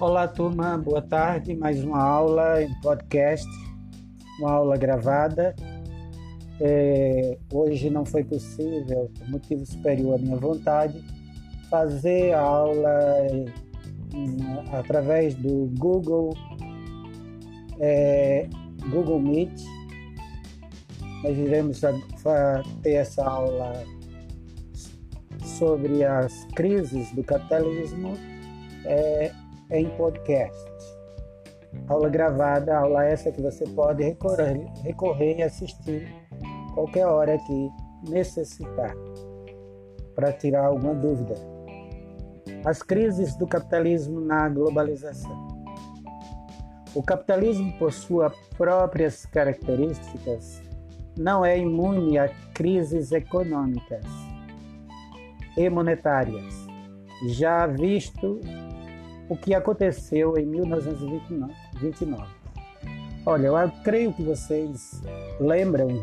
Olá, turma, boa tarde. Mais uma aula em podcast, uma aula gravada. É, hoje não foi possível, por motivo superior à minha vontade, fazer a aula através do Google, é, Google Meet. Nós iremos ter essa aula sobre as crises do capitalismo. É, em podcast. Aula gravada, aula essa que você pode recorrer, recorrer e assistir qualquer hora que necessitar para tirar alguma dúvida. As crises do capitalismo na globalização. O capitalismo, por suas próprias características, não é imune a crises econômicas e monetárias, já visto o que aconteceu em 1929. Olha, eu creio que vocês lembram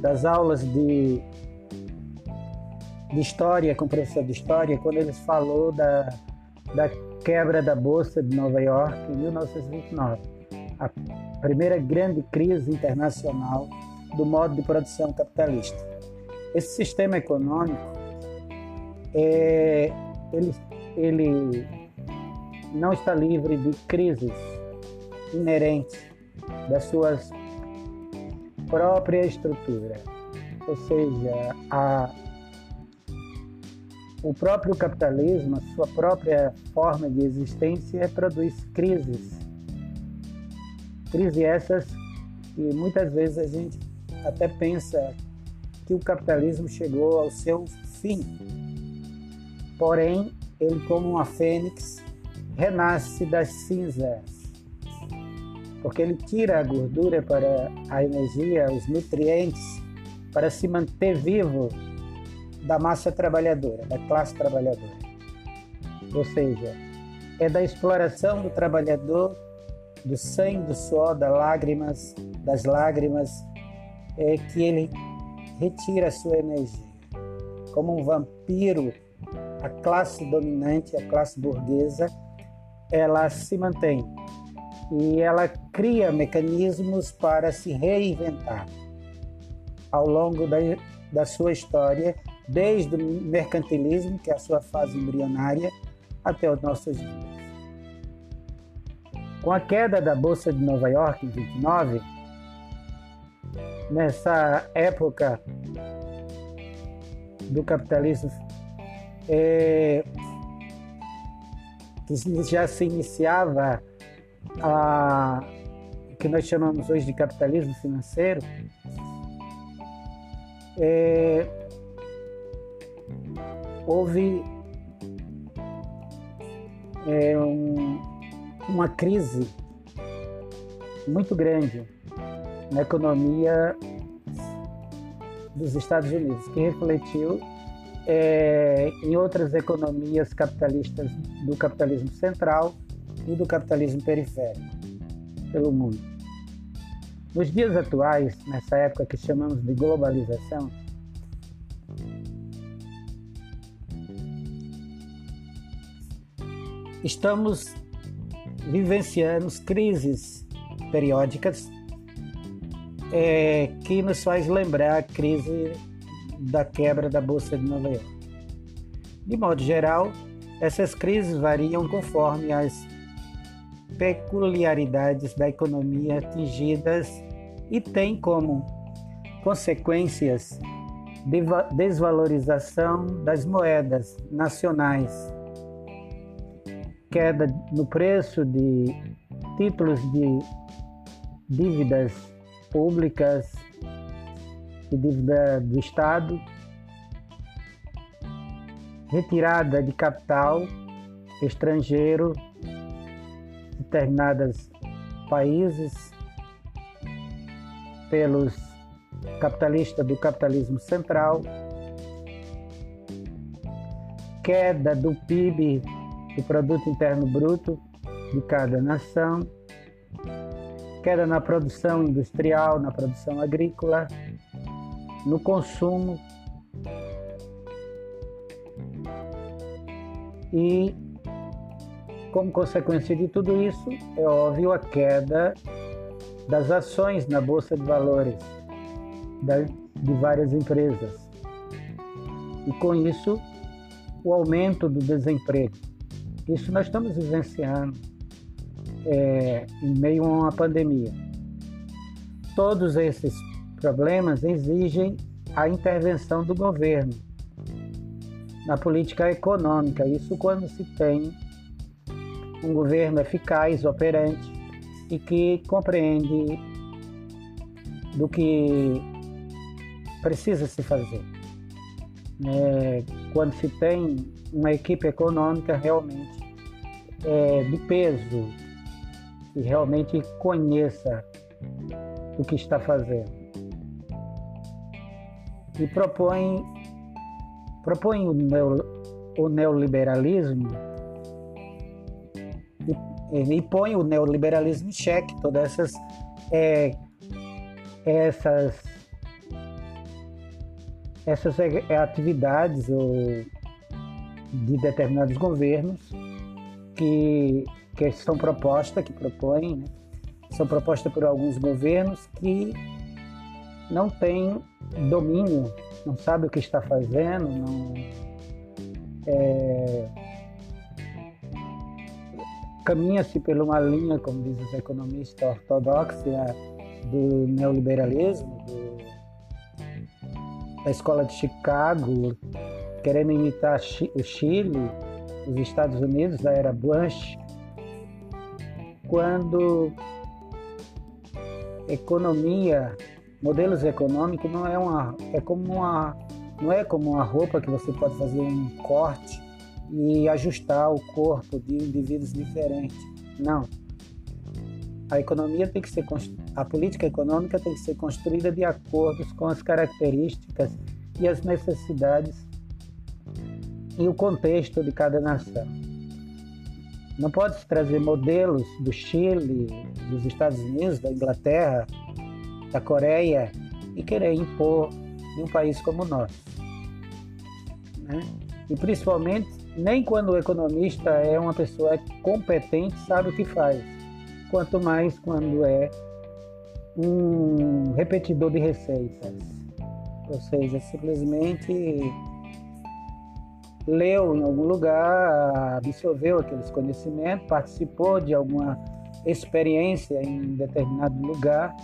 das aulas de, de história com o professor de história, quando ele falou da, da quebra da Bolsa de Nova York em 1929, a primeira grande crise internacional do modo de produção capitalista. Esse sistema econômico, é, ele, ele não está livre de crises inerentes das suas própria estrutura, ou seja, a, o próprio capitalismo, a sua própria forma de existência produz crises. Crises essas que muitas vezes a gente até pensa que o capitalismo chegou ao seu fim. Porém, ele como uma fênix renasce das cinzas, porque ele tira a gordura para a energia, os nutrientes, para se manter vivo da massa trabalhadora, da classe trabalhadora. Ou seja, é da exploração do trabalhador, do sangue, do suor, das lágrimas, das lágrimas, é que ele retira a sua energia. Como um vampiro, a classe dominante, a classe burguesa, ela se mantém e ela cria mecanismos para se reinventar ao longo da, da sua história, desde o mercantilismo, que é a sua fase embrionária, até os nossos dias. Com a queda da Bolsa de Nova York em 29, nessa época do capitalismo, é, já se iniciava a o que nós chamamos hoje de capitalismo financeiro, é, houve é, um, uma crise muito grande na economia dos Estados Unidos, que refletiu é, em outras economias capitalistas do capitalismo central e do capitalismo periférico pelo mundo. Nos dias atuais, nessa época que chamamos de globalização, estamos vivenciando crises periódicas é, que nos faz lembrar a crise da quebra da Bolsa de Nova York. De modo geral, essas crises variam conforme as peculiaridades da economia atingidas e têm como consequências desvalorização das moedas nacionais, queda no preço de títulos de dívidas públicas e dívida do Estado, retirada de capital estrangeiro de determinados países pelos capitalistas do capitalismo central, queda do PIB, do produto interno bruto de cada nação, queda na produção industrial, na produção agrícola, no consumo e como consequência de tudo isso, é óbvio a queda das ações na Bolsa de Valores de várias empresas. E com isso, o aumento do desemprego. Isso nós estamos vivenciando é, em meio a uma pandemia. Todos esses problemas exigem a intervenção do governo na política econômica. Isso quando se tem um governo eficaz, operante e que compreende do que precisa se fazer. É, quando se tem uma equipe econômica realmente é, de peso e realmente conheça o que está fazendo e propõe propõe o, neo, o neoliberalismo e, e, põe o neoliberalismo em xeque todas essas é, essas essas atividades ou de determinados governos que, que são propostas, que propõem, né? são propostas por alguns governos que não têm domínio, não sabe o que está fazendo, não é, caminha-se por uma linha, como dizem os economistas, ortodoxa do neoliberalismo, do, da escola de Chicago, querendo imitar o Chile, os Estados Unidos, da era Bush, quando economia modelos econômicos não é uma é como uma não é como uma roupa que você pode fazer um corte e ajustar o corpo de indivíduos diferentes. Não. A economia tem que ser a política econômica tem que ser construída de acordo com as características e as necessidades e o contexto de cada nação. Não pode se trazer modelos do Chile, dos Estados Unidos, da Inglaterra, da Coreia e querer impor em um país como o nosso. Né? E principalmente, nem quando o economista é uma pessoa competente, sabe o que faz, quanto mais quando é um repetidor de receitas. Ou seja, simplesmente leu em algum lugar, absorveu aqueles conhecimentos, participou de alguma experiência em determinado lugar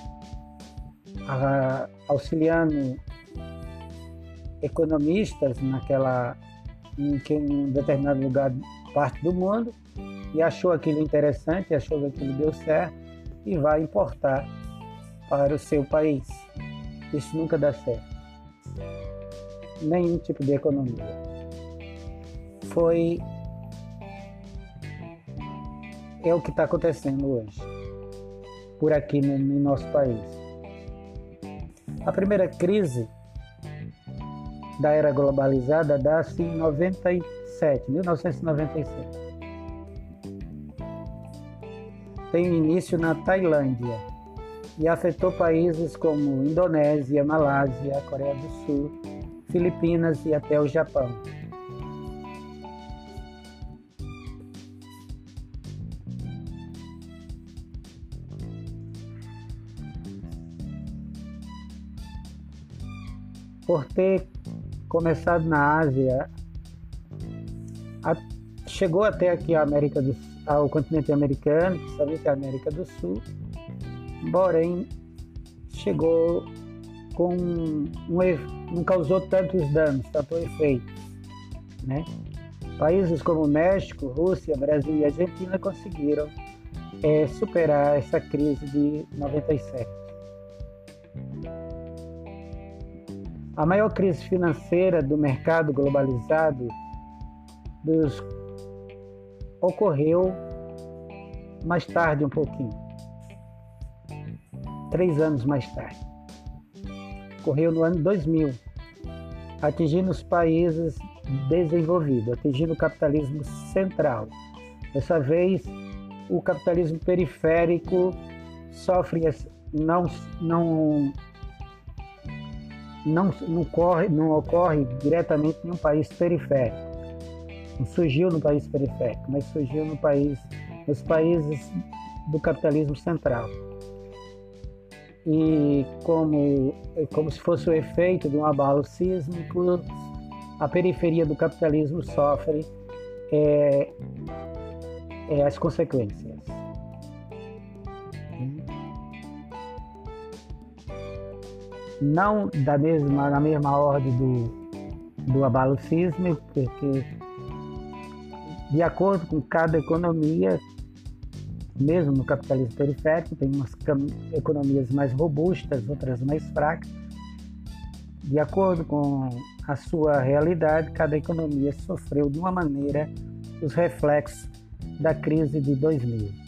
a, auxiliando economistas naquela em, em um determinado lugar parte do mundo e achou aquilo interessante, achou que aquilo deu certo e vai importar para o seu país. Isso nunca dá certo. Nenhum tipo de economia. Foi é o que está acontecendo hoje por aqui no, no nosso país. A primeira crise da era globalizada dá-se em 97, 1997. Tem início na Tailândia e afetou países como Indonésia, Malásia, Coreia do Sul, Filipinas e até o Japão. Por ter começado na Ásia, a, chegou até aqui a América do, ao continente americano, principalmente a América do Sul, porém chegou com um, não causou tantos danos, tanto efeito, né? Países como México, Rússia, Brasil e Argentina conseguiram é, superar essa crise de 97. A maior crise financeira do mercado globalizado dos... ocorreu mais tarde um pouquinho, três anos mais tarde. Ocorreu no ano 2000, atingindo os países desenvolvidos, atingindo o capitalismo central. Dessa vez, o capitalismo periférico sofre não, não não, não, corre, não ocorre diretamente em um país periférico. não surgiu no país periférico, mas surgiu no país, nos países do capitalismo central. E como, como se fosse o efeito de um abalo sísmico, a periferia do capitalismo sofre é, é, as consequências. Não da mesma, na mesma ordem do, do abalo sísmico, porque de acordo com cada economia, mesmo no capitalismo periférico, tem umas economias mais robustas, outras mais fracas. De acordo com a sua realidade, cada economia sofreu de uma maneira os reflexos da crise de 2000.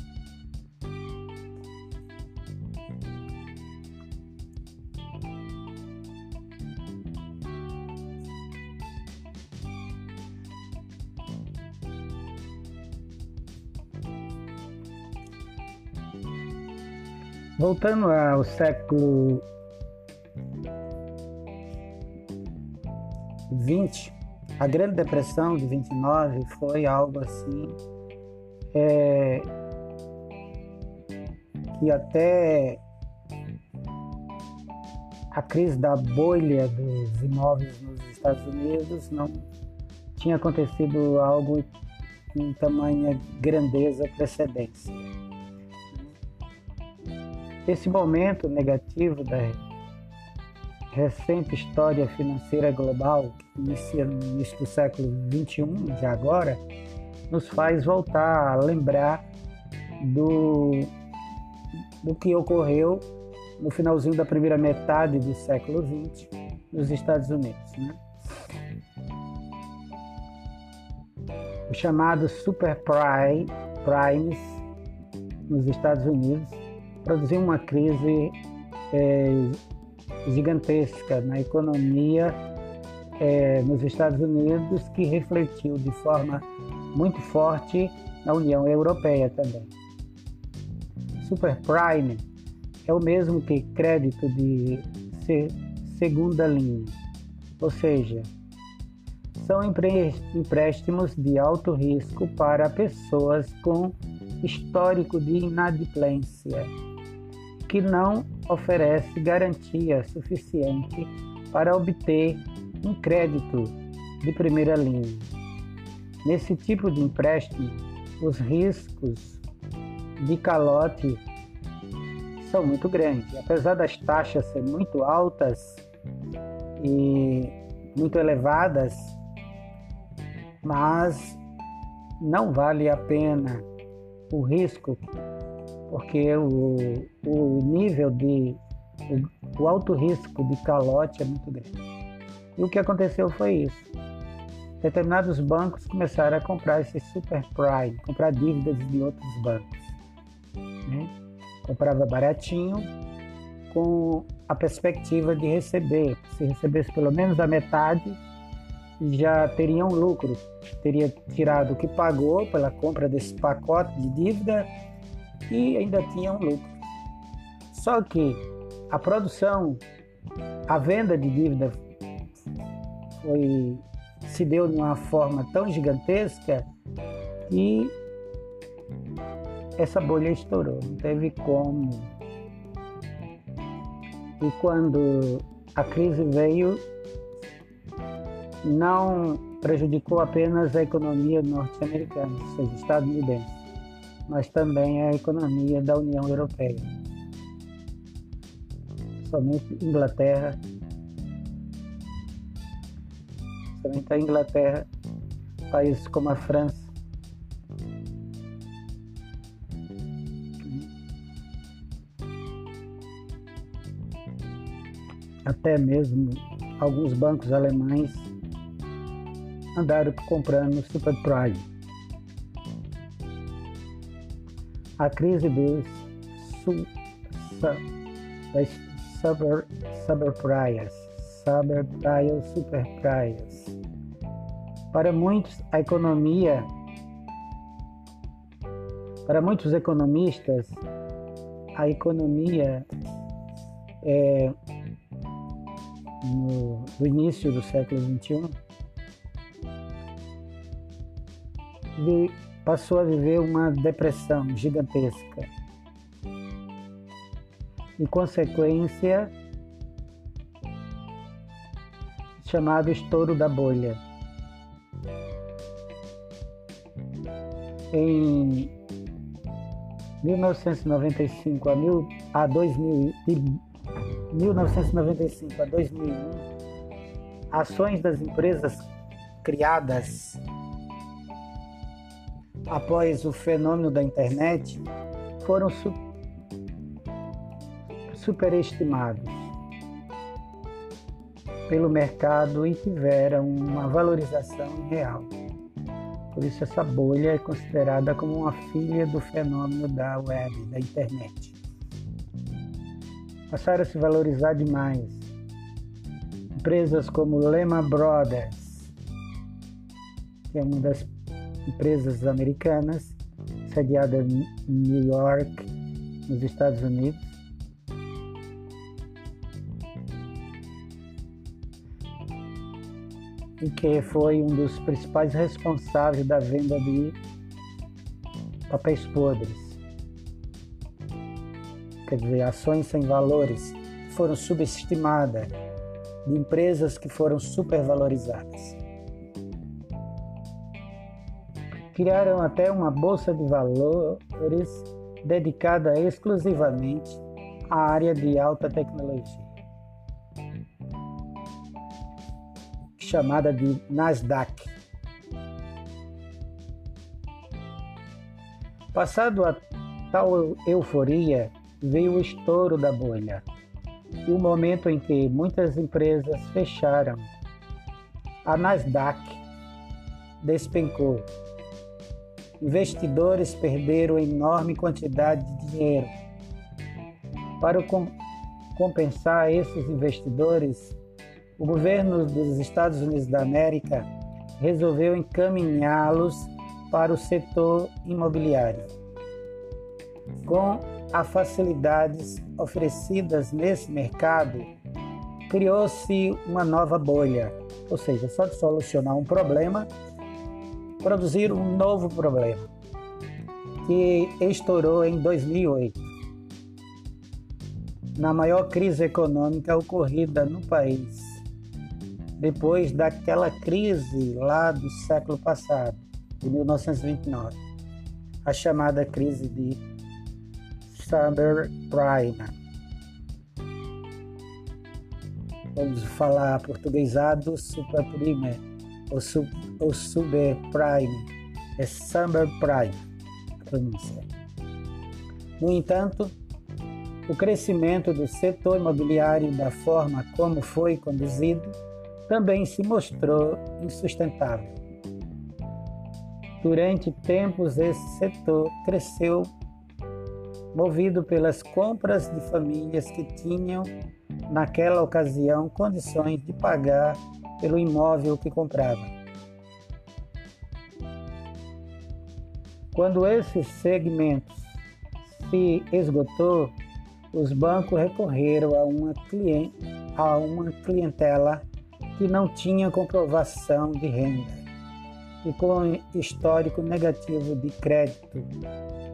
Voltando ao século XX, a Grande Depressão de 29 foi algo assim é, que até a crise da bolha dos imóveis nos Estados Unidos não tinha acontecido algo em tamanha grandeza precedência. Esse momento negativo da recente história financeira global, que inicia no início do século XXI, de agora, nos faz voltar a lembrar do, do que ocorreu no finalzinho da primeira metade do século XX nos Estados Unidos. Né? O chamado super primes nos Estados Unidos produziu uma crise é, gigantesca na economia é, nos Estados Unidos que refletiu de forma muito forte na União Europeia também. Superprime é o mesmo que crédito de segunda linha, ou seja, são empréstimos de alto risco para pessoas com histórico de inadimplência que não oferece garantia suficiente para obter um crédito de primeira linha. Nesse tipo de empréstimo, os riscos de calote são muito grandes. Apesar das taxas serem muito altas e muito elevadas, mas não vale a pena o risco porque o, o nível de o, o alto risco de calote é muito grande. E o que aconteceu foi isso. Determinados bancos começaram a comprar esse super prime, comprar dívidas de outros bancos. Né? Comprava baratinho, com a perspectiva de receber. Se recebesse pelo menos a metade, já teria um lucro. Teria tirado o que pagou pela compra desse pacote de dívida e ainda tinha um lucro. Só que a produção, a venda de dívida foi, se deu de uma forma tão gigantesca que essa bolha estourou, não teve como. E quando a crise veio, não prejudicou apenas a economia norte-americana, ou seja, estadunidense mas também a economia da União Europeia. Somente Inglaterra, somente a Inglaterra, países como a França, até mesmo alguns bancos alemães andaram comprando superprime. A crise dos su, das super praias, super praias, super praias. Para muitos, a economia, para muitos economistas, a economia é, no, no início do século XXI passou a viver uma depressão gigantesca. Em consequência, chamado estouro da bolha. Em 1995 a, mil, a 2000, de 1995 a 2001, ações das empresas criadas após o fenômeno da internet foram su superestimados pelo mercado e tiveram uma valorização real. Por isso essa bolha é considerada como uma filha do fenômeno da web, da internet. Passaram a se valorizar demais. Empresas como Lehman Brothers, que é uma das empresas americanas, sediada em New York, nos Estados Unidos, e que foi um dos principais responsáveis da venda de papéis podres. Quer dizer, ações sem valores foram subestimadas, de empresas que foram supervalorizadas. Criaram até uma bolsa de valores dedicada exclusivamente à área de alta tecnologia. chamada de Nasdaq. Passado a tal euforia, veio o estouro da bolha e o momento em que muitas empresas fecharam. A Nasdaq despencou. Investidores perderam enorme quantidade de dinheiro. Para compensar esses investidores, o governo dos Estados Unidos da América resolveu encaminhá-los para o setor imobiliário. Com as facilidades oferecidas nesse mercado, criou-se uma nova bolha, ou seja, só de solucionar um problema, produzir um novo problema, que estourou em 2008. Na maior crise econômica ocorrida no país depois daquela crise lá do século passado, de 1929, a chamada crise de subprime. Vamos falar portuguesado, superprime, ou, sub, ou subprime, é subprime, a pronúncia. No entanto, o crescimento do setor imobiliário da forma como foi conduzido também se mostrou insustentável. Durante tempos, esse setor cresceu movido pelas compras de famílias que tinham, naquela ocasião, condições de pagar pelo imóvel que compravam. Quando esse segmento se esgotou, os bancos recorreram a uma, cliente, a uma clientela que não tinha comprovação de renda e com histórico negativo de crédito,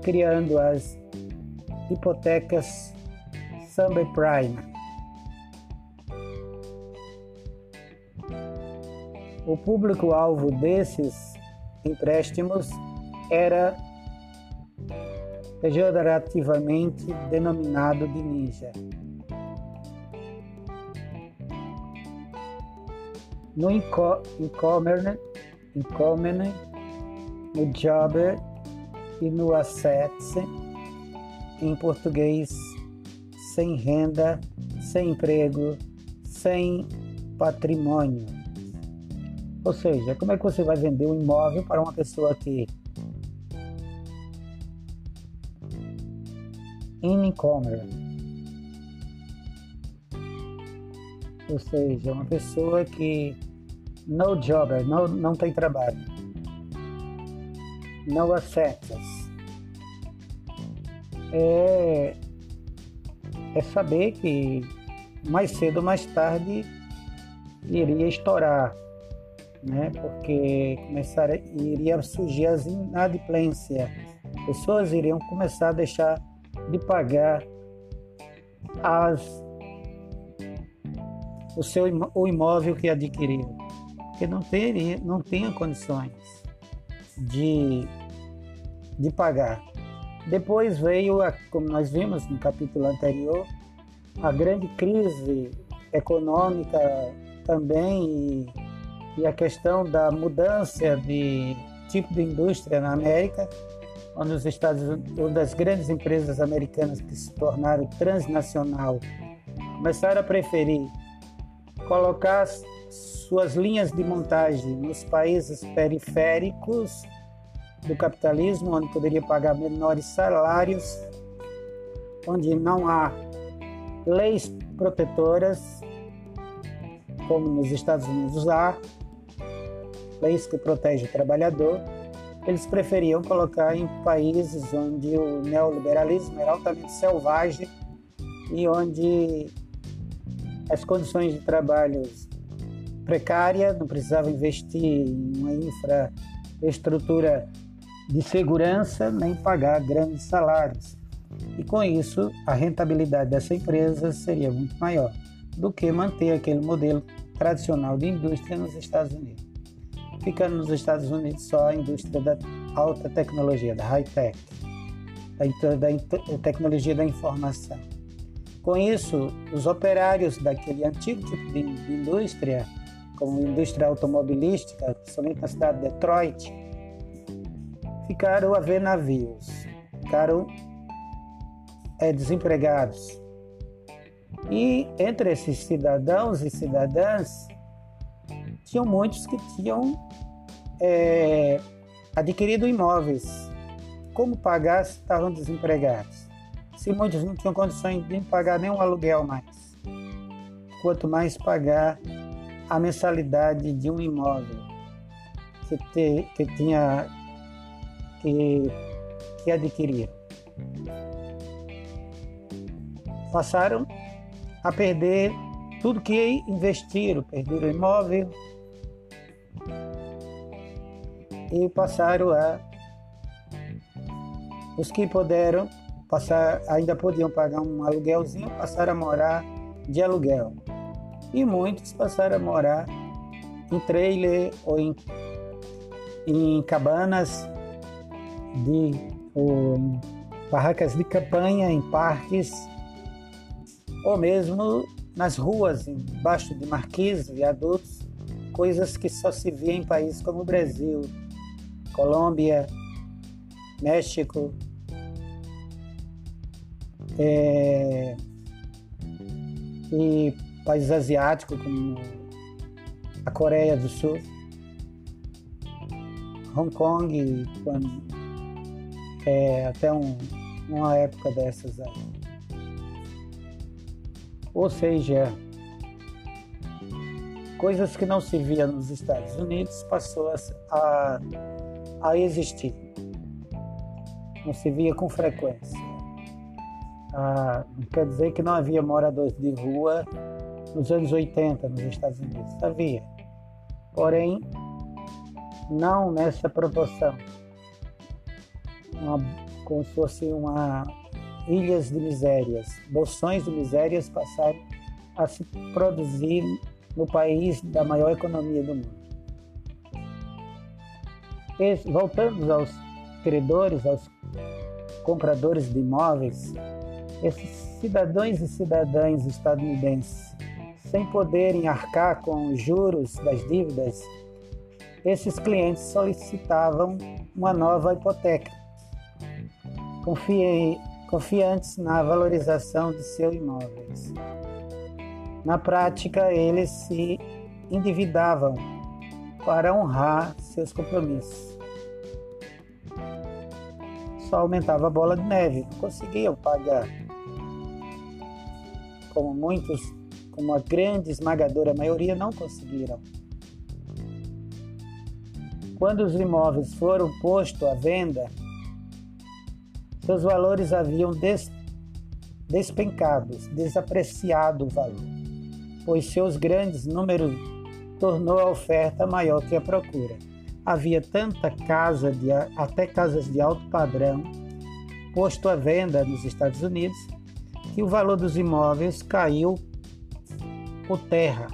criando as hipotecas subprime. O público-alvo desses empréstimos era pejorativamente denominado de ninja. no e-commerce, no Jobber e no Assets, em português, sem renda, sem emprego, sem patrimônio. Ou seja, como é que você vai vender um imóvel para uma pessoa que em e-commerce ou seja, uma pessoa que no jobber, não, não tem trabalho, no assets, é, é saber que mais cedo ou mais tarde iria estourar, né? porque começar, iria surgir as inadimplências. Pessoas iriam começar a deixar de pagar as, o seu o imóvel que adquiriu, porque não teria, não tinha condições de, de pagar. Depois veio, a, como nós vimos no capítulo anterior, a grande crise econômica também e, e a questão da mudança de tipo de indústria na América, onde os Estados onde as grandes empresas americanas que se tornaram transnacional começaram a preferir colocar suas linhas de montagem nos países periféricos do capitalismo, onde poderia pagar menores salários, onde não há leis protetoras, como nos Estados Unidos há, leis que protegem o trabalhador, eles preferiam colocar em países onde o neoliberalismo era altamente selvagem e onde as condições de trabalho precárias, não precisava investir em uma infraestrutura de segurança nem pagar grandes salários. E com isso, a rentabilidade dessa empresa seria muito maior do que manter aquele modelo tradicional de indústria nos Estados Unidos. Ficando nos Estados Unidos só a indústria da alta tecnologia, da high-tech, da, da tecnologia da informação. Com isso, os operários daquele antigo tipo de, de indústria, como indústria automobilística, principalmente na cidade de Detroit, ficaram a ver navios, ficaram é, desempregados. E entre esses cidadãos e cidadãs, tinham muitos que tinham é, adquirido imóveis. Como pagar se estavam desempregados? Se muitos não tinham condições de pagar nenhum aluguel mais. Quanto mais pagar a mensalidade de um imóvel que, te, que tinha que, que adquiriram. Passaram a perder tudo que investiram, perderam imóvel e passaram a os que puderam passar, ainda podiam pagar um aluguelzinho, passaram a morar de aluguel. E muitos passaram a morar em trailer ou em, em cabanas de ou em barracas de campanha, em parques, ou mesmo nas ruas, embaixo de marquises, viadutos, coisas que só se vê em países como o Brasil, Colômbia, México, é, e países asiáticos como a Coreia do Sul, Hong Kong, quando é, até um, uma época dessas. Ou seja, coisas que não se via nos Estados Unidos passou a, a existir. Não se via com frequência. Ah, quer dizer que não havia moradores de rua nos anos 80 nos Estados Unidos. Havia. Porém, não nessa proporção uma, como se fosse uma ilhas de misérias, bolsões de misérias passaram a se produzir no país da maior economia do mundo. Voltando aos credores, aos compradores de imóveis, esses cidadãos e cidadãs estadunidenses, sem poderem arcar com os juros das dívidas, esses clientes solicitavam uma nova hipoteca confiantes na valorização de seus imóveis. Na prática, eles se endividavam para honrar seus compromissos. Só aumentava a bola de neve, conseguiam pagar. Como muitos, como a grande esmagadora maioria, não conseguiram. Quando os imóveis foram postos à venda, seus valores haviam des, despencado, desapreciado o valor, pois seus grandes números tornou a oferta maior que a procura. Havia tanta casa de até casas de alto padrão posto à venda nos Estados Unidos que o valor dos imóveis caiu por terra.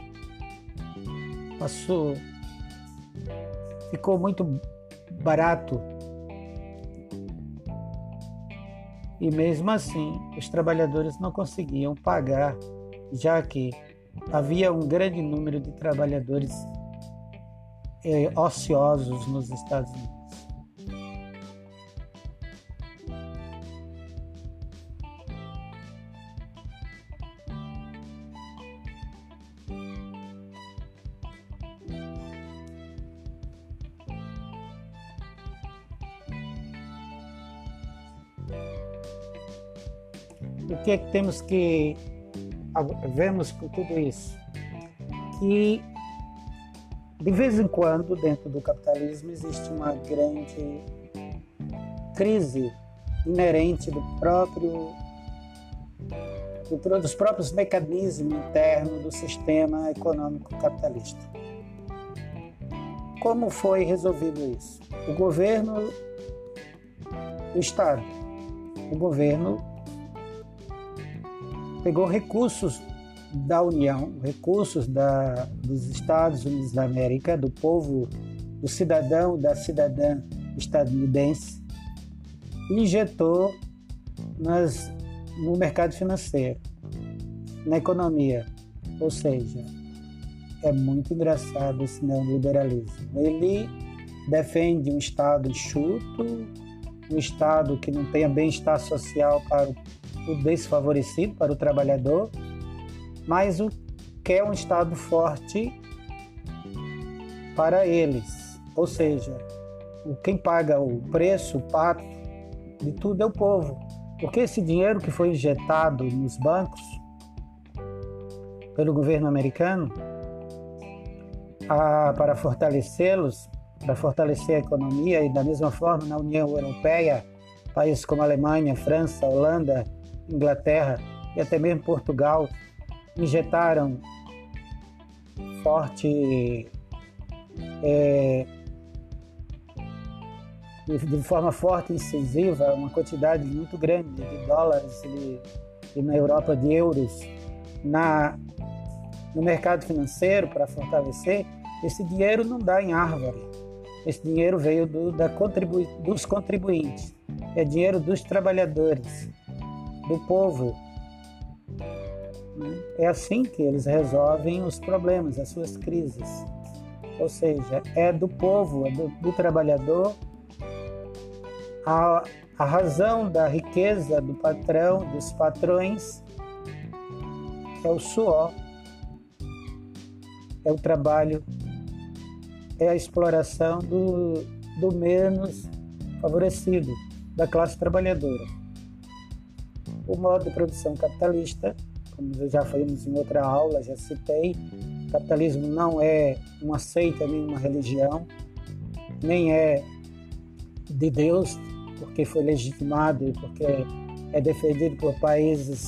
Passou, ficou muito barato. E mesmo assim, os trabalhadores não conseguiam pagar, já que havia um grande número de trabalhadores eh, ociosos nos Estados Unidos. O que é que temos que vemos tudo isso? Que de vez em quando, dentro do capitalismo, existe uma grande crise inerente do próprio dos próprios mecanismos internos do sistema econômico capitalista. Como foi resolvido isso? O governo, o Estado, o governo pegou recursos da União, recursos da, dos Estados Unidos da América, do povo, do cidadão, da cidadã estadunidense, e injetou nas, no mercado financeiro, na economia. Ou seja, é muito engraçado esse neoliberalismo. Ele defende um Estado enxuto, um Estado que não tenha bem-estar social para o o desfavorecido para o trabalhador, mas o que é um Estado forte para eles. Ou seja, quem paga o preço, o pato de tudo é o povo. Porque esse dinheiro que foi injetado nos bancos pelo governo americano a, para fortalecê-los, para fortalecer a economia e da mesma forma na União Europeia, países como Alemanha, França, Holanda, Inglaterra e até mesmo Portugal injetaram forte é, de forma forte e incisiva uma quantidade muito grande de dólares e, na Europa de euros na no mercado financeiro para fortalecer esse dinheiro não dá em árvore. Esse dinheiro veio do, da contribu, dos contribuintes. É dinheiro dos trabalhadores do povo. É assim que eles resolvem os problemas, as suas crises. Ou seja, é do povo, é do, do trabalhador. A, a razão da riqueza do patrão, dos patrões, é o suor, é o trabalho, é a exploração do, do menos favorecido, da classe trabalhadora. O modo de produção capitalista, como já falamos em outra aula, já citei, capitalismo não é uma seita nem uma religião, nem é de Deus, porque foi legitimado e porque é defendido por países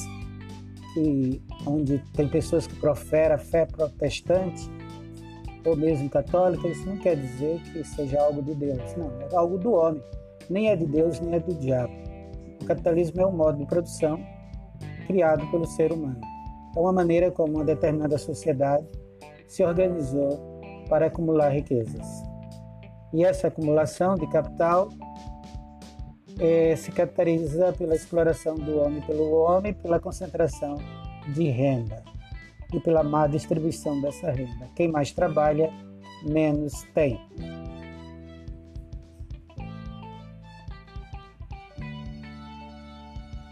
que, onde tem pessoas que proferem a fé protestante ou mesmo católica, isso não quer dizer que seja algo de Deus, não, é algo do homem, nem é de Deus, nem é do diabo. O capitalismo é um modo de produção criado pelo ser humano. É uma maneira como uma determinada sociedade se organizou para acumular riquezas. E essa acumulação de capital é, se caracteriza pela exploração do homem pelo homem, pela concentração de renda e pela má distribuição dessa renda. Quem mais trabalha, menos tem.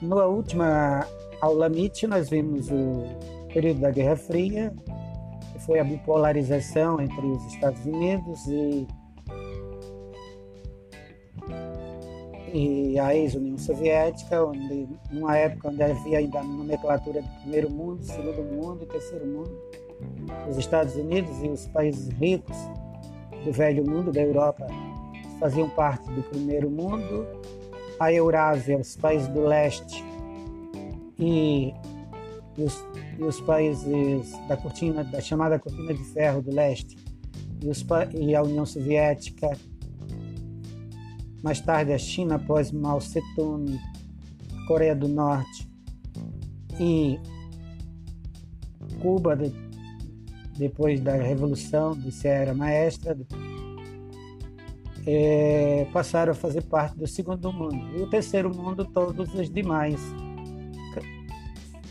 Na última aula MIT, nós vimos o período da Guerra Fria, que foi a bipolarização entre os Estados Unidos e, e a ex-União Soviética, onde, numa época onde havia ainda a nomenclatura de primeiro mundo, segundo mundo e terceiro mundo. Os Estados Unidos e os países ricos do velho mundo, da Europa, faziam parte do primeiro mundo a Eurásia, os países do leste e os, e os países da cortina, da chamada cortina de ferro do leste, e, os, e a União Soviética, mais tarde a China após Mao Tse-tung, a Coreia do Norte e Cuba de, depois da Revolução de Serra Maestra, é, passaram a fazer parte do segundo mundo. E o terceiro mundo, todos os demais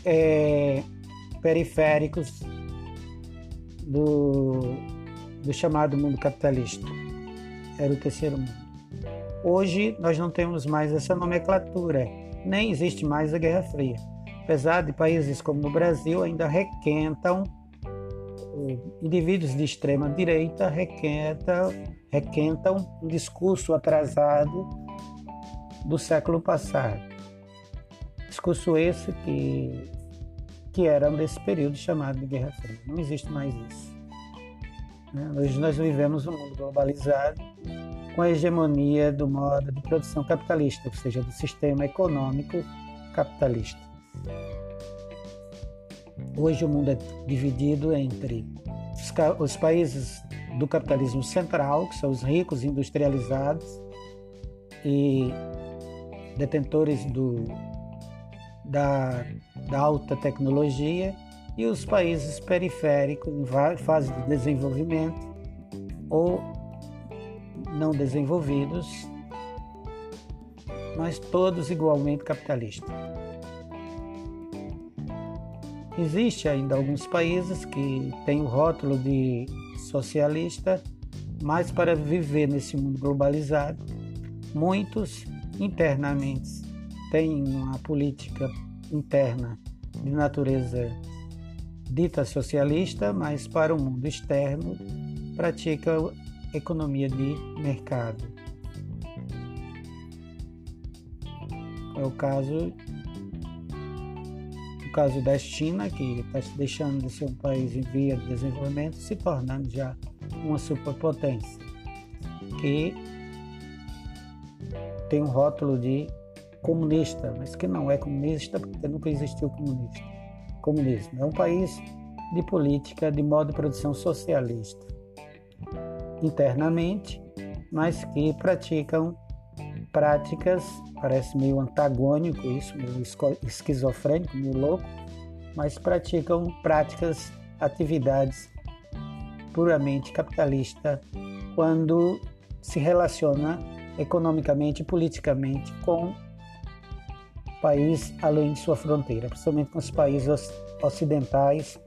é, periféricos do, do chamado mundo capitalista. Era o terceiro mundo. Hoje nós não temos mais essa nomenclatura, nem existe mais a Guerra Fria. Apesar de países como o Brasil ainda requentam, indivíduos de extrema direita requentam, requentam um discurso atrasado do século passado. Discurso esse que, que era desse período chamado de Guerra Fria. Não existe mais isso. Né? Hoje nós vivemos um mundo globalizado com a hegemonia do modo de produção capitalista, ou seja, do sistema econômico capitalista. Hoje o mundo é dividido entre os países do capitalismo central, que são os ricos industrializados e detentores do da, da alta tecnologia e os países periféricos em fase de desenvolvimento ou não desenvolvidos, mas todos igualmente capitalistas. Existe ainda alguns países que têm o rótulo de socialista, mas para viver nesse mundo globalizado, muitos internamente tem uma política interna de natureza dita socialista, mas para o mundo externo pratica economia de mercado. É o caso o caso da China, que está deixando de ser um país em via de desenvolvimento, se tornando já uma superpotência, que tem um rótulo de comunista, mas que não é comunista porque nunca existiu comunista. comunismo. É um país de política de modo de produção socialista, internamente, mas que praticam práticas, parece meio antagônico isso, meio esquizofrênico, meio louco, mas praticam práticas, atividades puramente capitalista quando se relaciona economicamente e politicamente com país além de sua fronteira, principalmente com os países ocidentais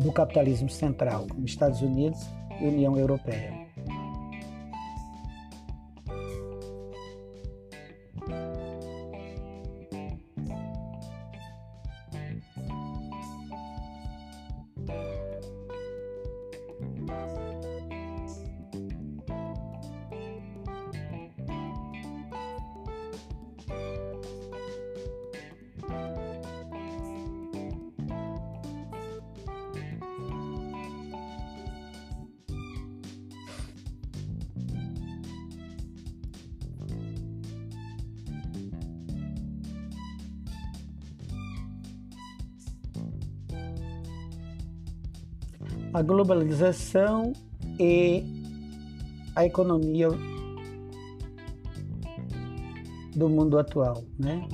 do capitalismo central, como Estados Unidos e União Europeia. A globalização e a economia do mundo atual, né?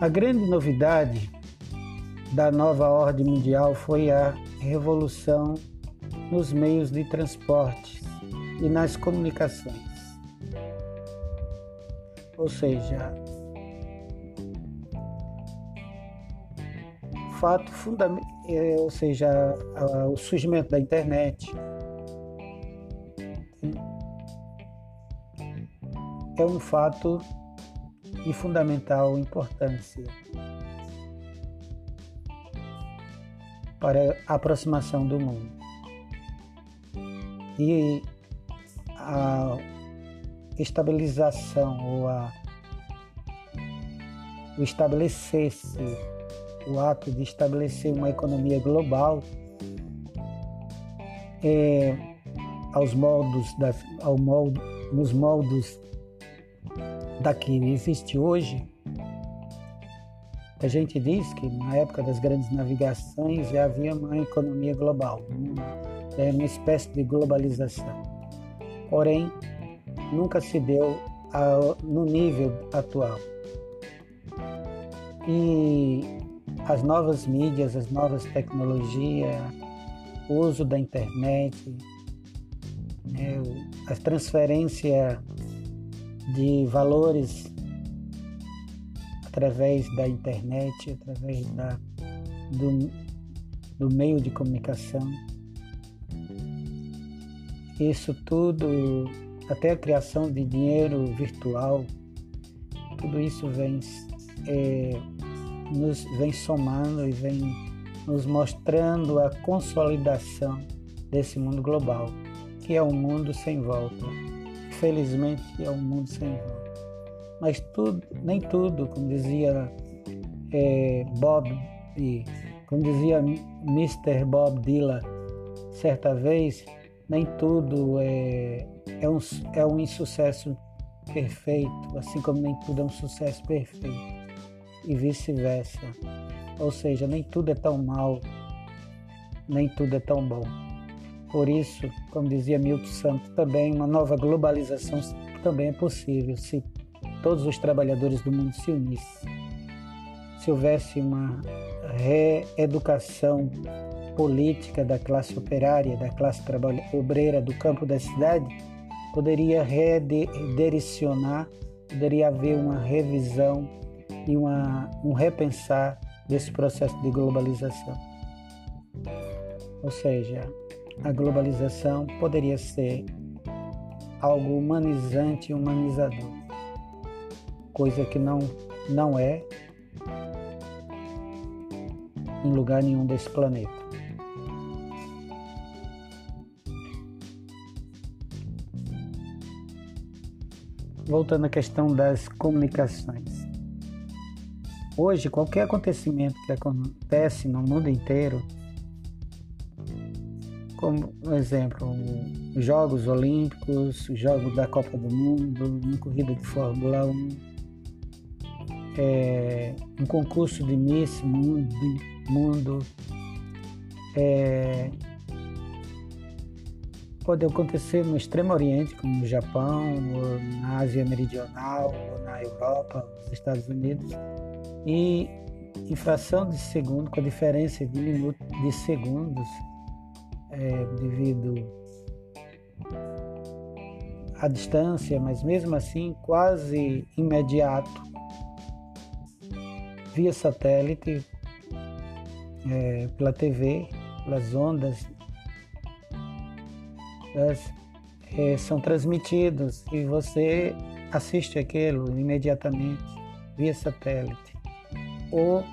A grande novidade da nova ordem mundial foi a revolução nos meios de transporte e nas comunicações. Ou seja, fato fundamental, é, ou seja, a, o surgimento da internet é um fato de fundamental importância para a aproximação do mundo. E a estabilização ou a, o estabelecer-se o ato de estabelecer uma economia global é, aos moldos da, ao nos moldos da que existe hoje A gente diz que na época das grandes navegações já havia uma economia global, era uma espécie de globalização. Porém, nunca se deu ao, no nível atual. E as novas mídias, as novas tecnologias, o uso da internet, né, a transferência de valores através da internet, através da, do, do meio de comunicação. Isso tudo, até a criação de dinheiro virtual, tudo isso vem, é, nos vem somando e vem nos mostrando a consolidação desse mundo global, que é um mundo sem volta. Felizmente é um mundo sem volta. Mas tudo, nem tudo, como dizia é, Bob, e como dizia Mr. Bob Dylan certa vez, nem tudo é, é, um, é um insucesso perfeito, assim como nem tudo é um sucesso perfeito, e vice-versa. Ou seja, nem tudo é tão mal, nem tudo é tão bom. Por isso, como dizia Milton Santos, também uma nova globalização também é possível se todos os trabalhadores do mundo se unissem, se houvesse uma reeducação política da classe operária, da classe obreira do campo da cidade, poderia redirecionar, poderia haver uma revisão e uma, um repensar desse processo de globalização. Ou seja, a globalização poderia ser algo humanizante e humanizador coisa que não, não é em lugar nenhum desse planeta. Voltando à questão das comunicações. Hoje, qualquer acontecimento que acontece no mundo inteiro, como exemplo, os Jogos Olímpicos, os Jogos da Copa do Mundo, uma corrida de Fórmula 1, é, um concurso de Miss Mundo, mundo é, pode acontecer no Extremo Oriente, como no Japão, na Ásia Meridional, na Europa, nos Estados Unidos, e em fração de segundo, com a diferença de minutos de segundos, é, devido à distância, mas mesmo assim quase imediato via satélite, é, pela TV, pelas ondas, elas, é, são transmitidos e você assiste aquilo imediatamente via satélite ou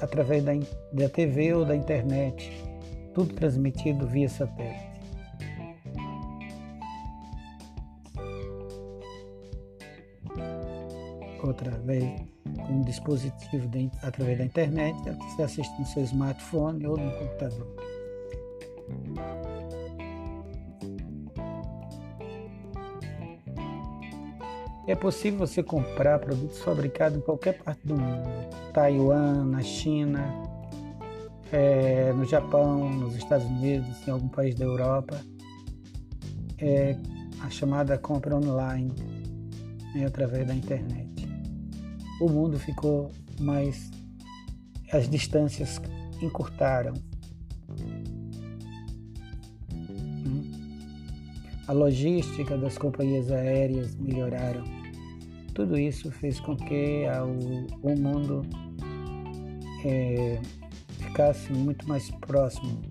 através da, da TV ou da internet, tudo transmitido via satélite. com um dispositivo de, através da internet, você assiste no seu smartphone ou no computador. É possível você comprar produtos fabricados em qualquer parte do mundo, Taiwan, na China, é, no Japão, nos Estados Unidos, em algum país da Europa. É a chamada compra online, é através da internet o mundo ficou mais. as distâncias encurtaram. A logística das companhias aéreas melhoraram. Tudo isso fez com que o, mundo é, ficasse muito mais próximo.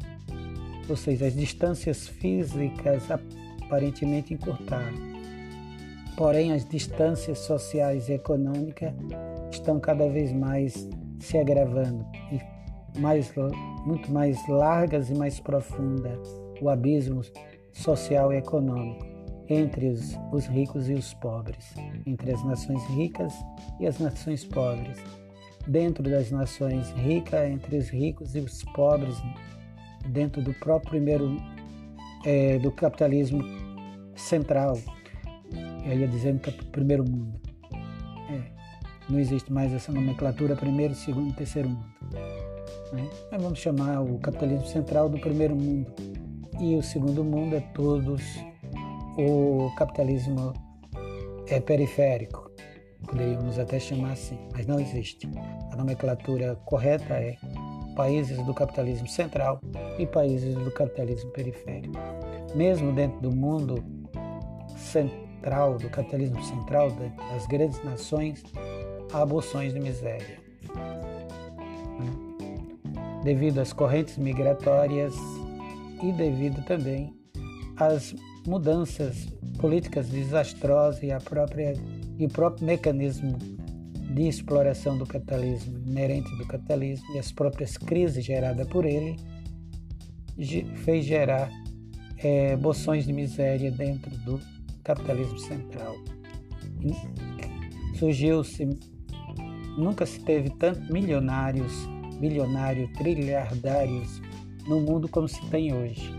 Ou seja, as distâncias físicas aparentemente encurtaram Porém, as distâncias sociais e econômicas estão cada vez mais se agravando e mais, muito mais largas e mais profundas o abismo social e econômico entre os, os ricos e os pobres, entre as nações ricas e as nações pobres, dentro das nações ricas, entre os ricos e os pobres, dentro do próprio primeiro é, do capitalismo central, eu ia dizendo que é primeiro mundo. É. não existe mais essa nomenclatura primeiro, segundo terceiro mundo. Né? Mas vamos chamar o capitalismo central do primeiro mundo e o segundo mundo é todos o capitalismo é periférico, poderíamos até chamar assim, mas não existe. A nomenclatura correta é países do capitalismo central e países do capitalismo periférico. Mesmo dentro do mundo central, do capitalismo central, das grandes nações, há abolições de miséria. Né? Devido às correntes migratórias e devido também às mudanças políticas desastrosas e a própria e o próprio mecanismo de exploração do capitalismo inerente do capitalismo e as próprias crises geradas por ele fez gerar é, de miséria dentro do capitalismo central. Surgiu-se, nunca se teve tanto milionários, bilionários, trilhardários no mundo como se tem hoje.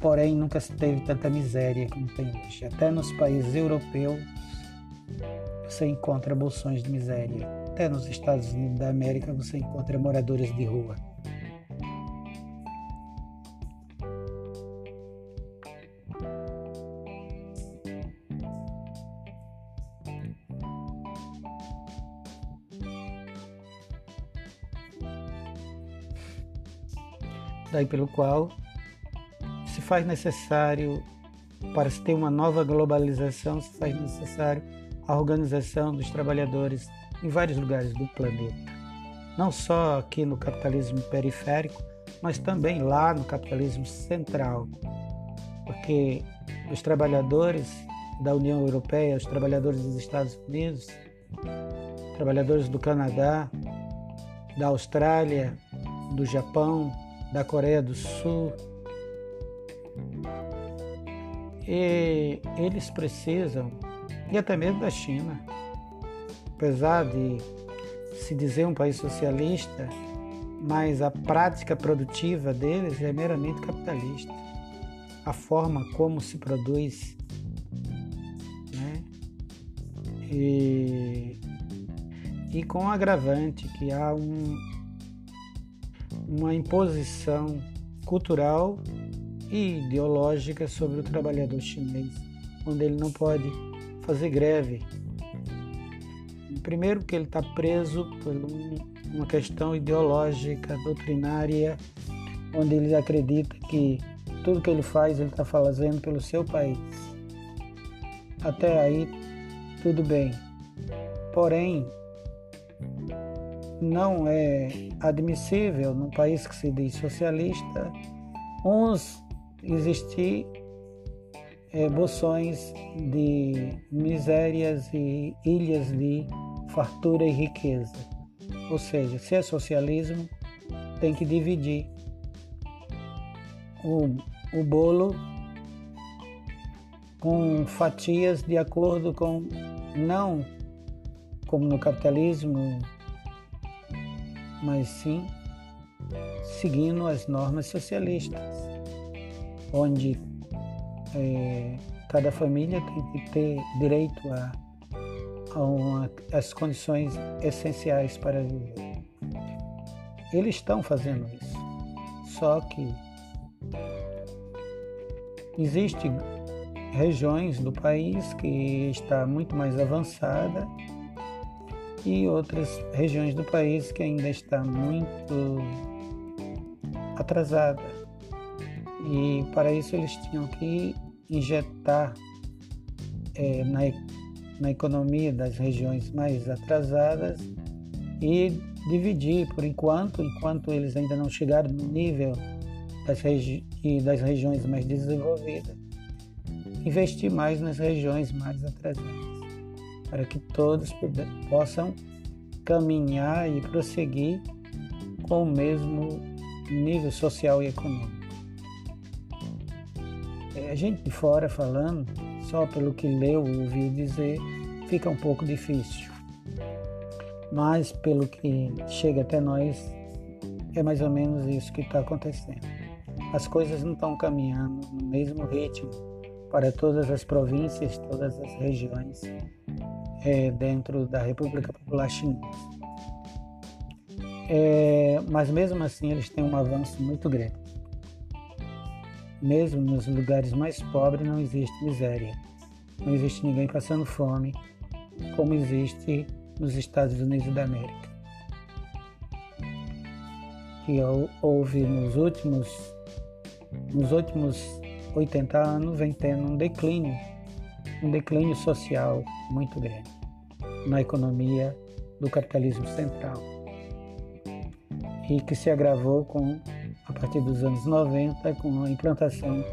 Porém, nunca se teve tanta miséria como tem hoje. Até nos países europeus você encontra bolsões de miséria. Até nos Estados Unidos da América você encontra moradores de rua. Daí pelo qual se faz necessário, para se ter uma nova globalização, se faz necessário a organização dos trabalhadores em vários lugares do planeta. Não só aqui no capitalismo periférico, mas também lá no capitalismo central. Porque os trabalhadores da União Europeia, os trabalhadores dos Estados Unidos, trabalhadores do Canadá, da Austrália, do Japão, da Coreia do Sul, e eles precisam e até mesmo da China. Apesar de se dizer um país socialista, mas a prática produtiva deles é meramente capitalista. A forma como se produz. Né? E, e com o agravante que há um, uma imposição cultural e ideológica sobre o trabalhador chinês, onde ele não pode fazer greve. Primeiro, que ele está preso por uma questão ideológica, doutrinária, onde ele acredita que tudo que ele faz, ele está fazendo pelo seu país. Até aí, tudo bem. Porém, não é admissível num país que se diz socialista uns existir é, bolsões de misérias e ilhas de fartura e riqueza. Ou seja, se é socialismo, tem que dividir o, o bolo com fatias de acordo com, não como no capitalismo, mas sim seguindo as normas socialistas, onde é, cada família tem que ter direito a, a uma, as condições essenciais para viver. Eles estão fazendo isso, só que existem regiões do país que está muito mais avançada e outras regiões do país que ainda está muito atrasada. E para isso eles tinham que injetar é, na, na economia das regiões mais atrasadas e dividir por enquanto, enquanto eles ainda não chegaram no nível das, regi das regiões mais desenvolvidas, investir mais nas regiões mais atrasadas, para que todos possam caminhar e prosseguir com o mesmo nível social e econômico. É, a gente de fora falando, só pelo que leu ou ouviu dizer, fica um pouco difícil. Mas pelo que chega até nós, é mais ou menos isso que está acontecendo. As coisas não estão caminhando no mesmo ritmo para todas as províncias, todas as regiões é, dentro da República Popular Chinesa. É, mas mesmo assim eles têm um avanço muito grande. Mesmo nos lugares mais pobres não existe miséria, não existe ninguém passando fome, como existe nos Estados Unidos da América. Que houve nos últimos, nos últimos 80 anos vem tendo um declínio, um declínio social muito grande na economia do capitalismo central e que se agravou com a partir dos anos 90 com a implantação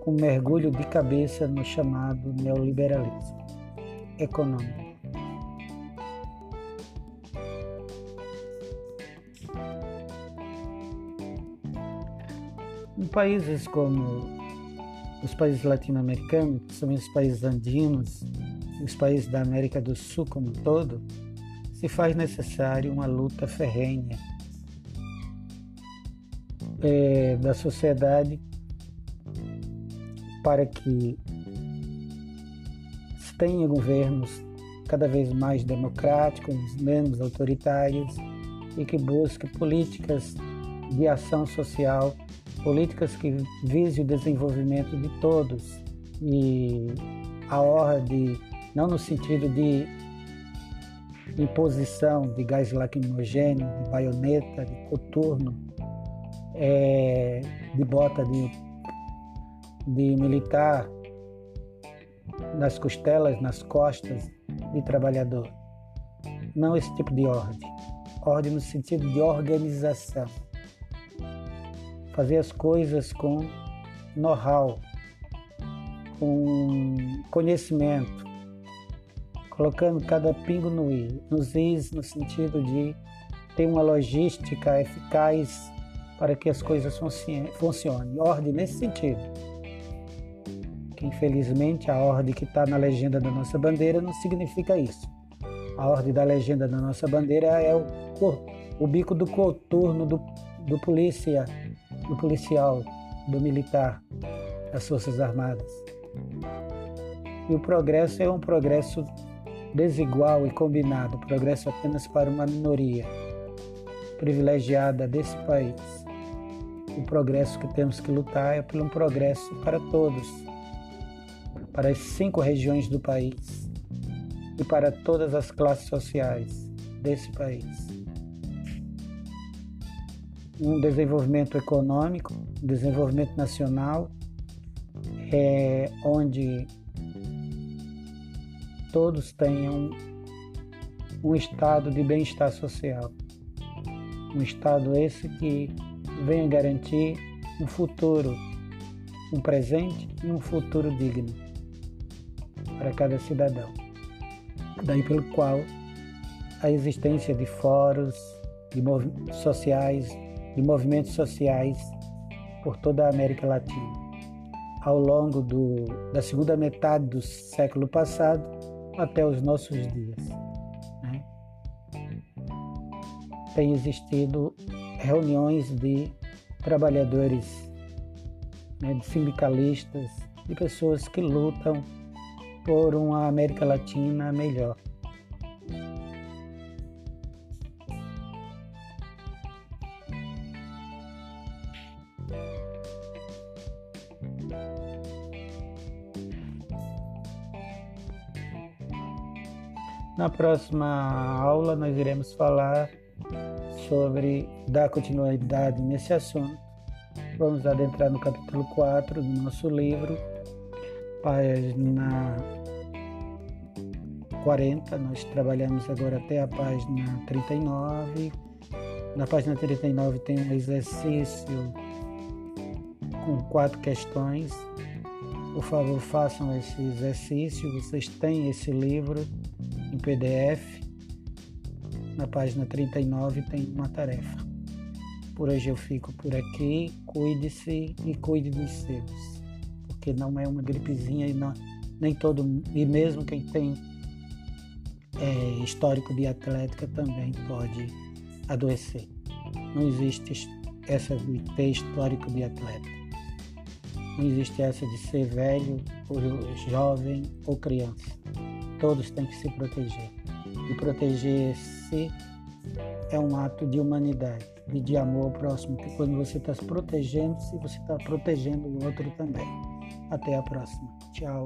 com um mergulho de cabeça no chamado neoliberalismo econômico. Em países como os países latino-americanos, principalmente os países andinos, os países da América do Sul como um todo, se faz necessário uma luta ferrenha é, da sociedade para que se tenha governos cada vez mais democráticos, menos autoritários e que busque políticas de ação social, políticas que visem o desenvolvimento de todos e a ordem, não no sentido de imposição de gás lacrimogêneo, de baioneta, de coturno, é, de bota de, de militar nas costelas, nas costas de trabalhador. Não esse tipo de ordem. Ordem no sentido de organização. Fazer as coisas com know-how, com conhecimento, colocando cada pingo no i, nos is no sentido de ter uma logística eficaz para que as coisas funcionem. Ordem nesse sentido. Que infelizmente a ordem que está na legenda da nossa bandeira não significa isso. A ordem da legenda da nossa bandeira é o, o bico do coturno do, do polícia, do policial, do militar, das Forças Armadas. E o progresso é um progresso desigual e combinado, progresso apenas para uma minoria privilegiada desse país. O progresso que temos que lutar é por um progresso para todos, para as cinco regiões do país e para todas as classes sociais desse país. Um desenvolvimento econômico, um desenvolvimento nacional, é, onde todos tenham um estado de bem-estar social. Um estado esse que venha garantir um futuro, um presente e um futuro digno para cada cidadão. Daí pelo qual a existência de fóruns de sociais, de movimentos sociais por toda a América Latina. Ao longo do, da segunda metade do século passado, até os nossos dias. Né? Tem existido reuniões de trabalhadores, né, de sindicalistas, de pessoas que lutam por uma América Latina melhor. Na próxima aula nós iremos falar sobre dar continuidade nesse assunto. Vamos adentrar no capítulo 4 do nosso livro, página 40. Nós trabalhamos agora até a página 39. Na página 39 tem um exercício com quatro questões. Por favor, façam esse exercício. Vocês têm esse livro em PDF. Na página 39 tem uma tarefa. Por hoje eu fico por aqui. Cuide-se e cuide dos seus. Porque não é uma gripezinha e não, nem todo e mesmo quem tem é, histórico de atlética também pode adoecer. Não existe essa de ter histórico de atleta. Não existe essa de ser velho, ou jovem ou criança. Todos têm que se proteger. E proteger-se é um ato de humanidade e de amor ao próximo, que quando você está se protegendo, se você está protegendo o outro também. Até a próxima. Tchau.